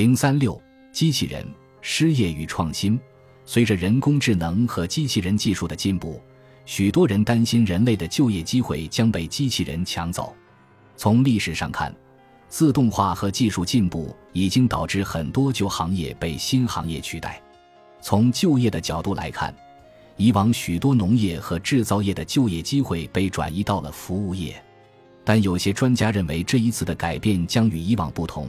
零三六，机器人失业与创新。随着人工智能和机器人技术的进步，许多人担心人类的就业机会将被机器人抢走。从历史上看，自动化和技术进步已经导致很多旧行业被新行业取代。从就业的角度来看，以往许多农业和制造业的就业机会被转移到了服务业。但有些专家认为，这一次的改变将与以往不同。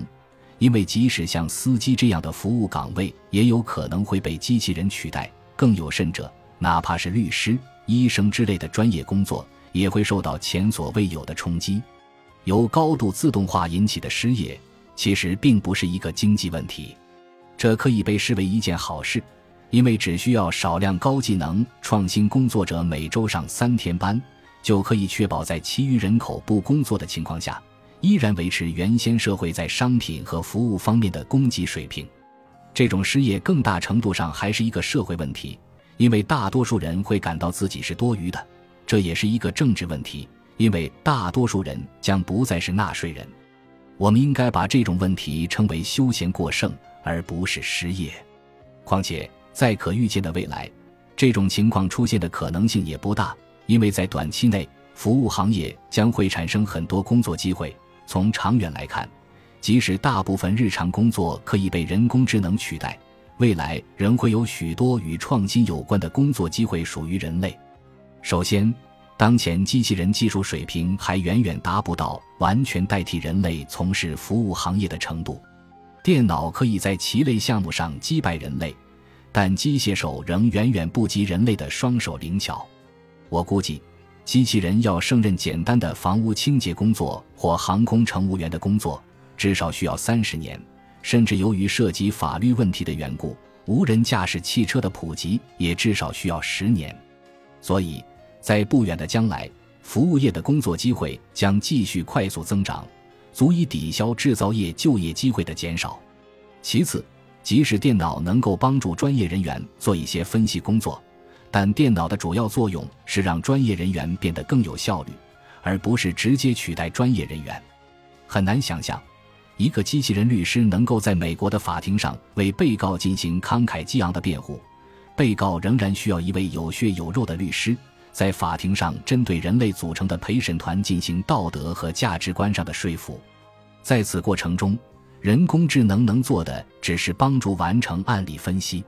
因为即使像司机这样的服务岗位，也有可能会被机器人取代。更有甚者，哪怕是律师、医生之类的专业工作，也会受到前所未有的冲击。由高度自动化引起的失业，其实并不是一个经济问题，这可以被视为一件好事，因为只需要少量高技能创新工作者每周上三天班，就可以确保在其余人口不工作的情况下。依然维持原先社会在商品和服务方面的供给水平，这种失业更大程度上还是一个社会问题，因为大多数人会感到自己是多余的；这也是一个政治问题，因为大多数人将不再是纳税人。我们应该把这种问题称为休闲过剩，而不是失业。况且，在可预见的未来，这种情况出现的可能性也不大，因为在短期内，服务行业将会产生很多工作机会。从长远来看，即使大部分日常工作可以被人工智能取代，未来仍会有许多与创新有关的工作机会属于人类。首先，当前机器人技术水平还远远达不到完全代替人类从事服务行业的程度。电脑可以在棋类项目上击败人类，但机械手仍远远不及人类的双手灵巧。我估计。机器人要胜任简单的房屋清洁工作或航空乘务员的工作，至少需要三十年，甚至由于涉及法律问题的缘故，无人驾驶汽车的普及也至少需要十年。所以，在不远的将来，服务业的工作机会将继续快速增长，足以抵消制造业就业机会的减少。其次，即使电脑能够帮助专业人员做一些分析工作。但电脑的主要作用是让专业人员变得更有效率，而不是直接取代专业人员。很难想象，一个机器人律师能够在美国的法庭上为被告进行慷慨激昂的辩护。被告仍然需要一位有血有肉的律师，在法庭上针对人类组成的陪审团进行道德和价值观上的说服。在此过程中，人工智能能做的只是帮助完成案例分析。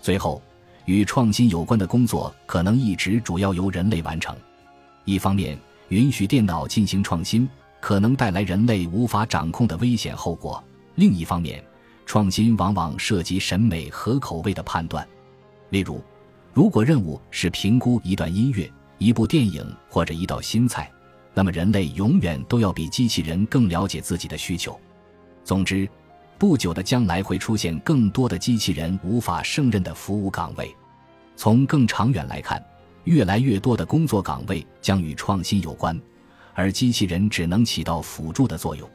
最后。与创新有关的工作可能一直主要由人类完成。一方面，允许电脑进行创新可能带来人类无法掌控的危险后果；另一方面，创新往往涉及审美和口味的判断。例如，如果任务是评估一段音乐、一部电影或者一道新菜，那么人类永远都要比机器人更了解自己的需求。总之。不久的将来会出现更多的机器人无法胜任的服务岗位。从更长远来看，越来越多的工作岗位将与创新有关，而机器人只能起到辅助的作用。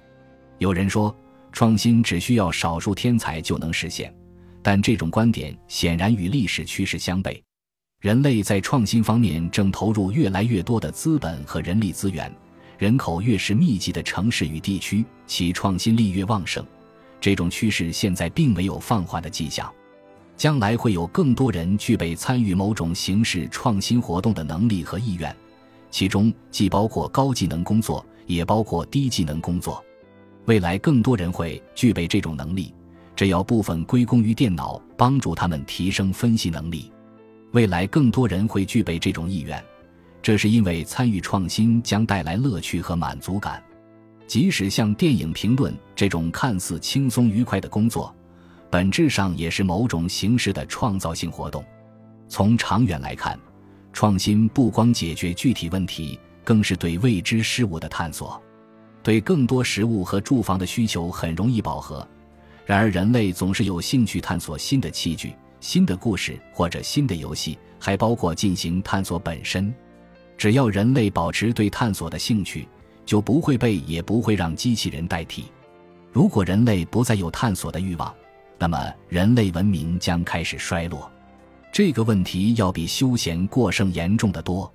有人说，创新只需要少数天才就能实现，但这种观点显然与历史趋势相悖。人类在创新方面正投入越来越多的资本和人力资源，人口越是密集的城市与地区，其创新力越旺盛。这种趋势现在并没有放缓的迹象，将来会有更多人具备参与某种形式创新活动的能力和意愿，其中既包括高技能工作，也包括低技能工作。未来更多人会具备这种能力，这要部分归功于电脑帮助他们提升分析能力。未来更多人会具备这种意愿，这是因为参与创新将带来乐趣和满足感。即使像电影评论这种看似轻松愉快的工作，本质上也是某种形式的创造性活动。从长远来看，创新不光解决具体问题，更是对未知事物的探索。对更多食物和住房的需求很容易饱和，然而人类总是有兴趣探索新的器具、新的故事或者新的游戏，还包括进行探索本身。只要人类保持对探索的兴趣。就不会被，也不会让机器人代替。如果人类不再有探索的欲望，那么人类文明将开始衰落。这个问题要比休闲过剩严重的多。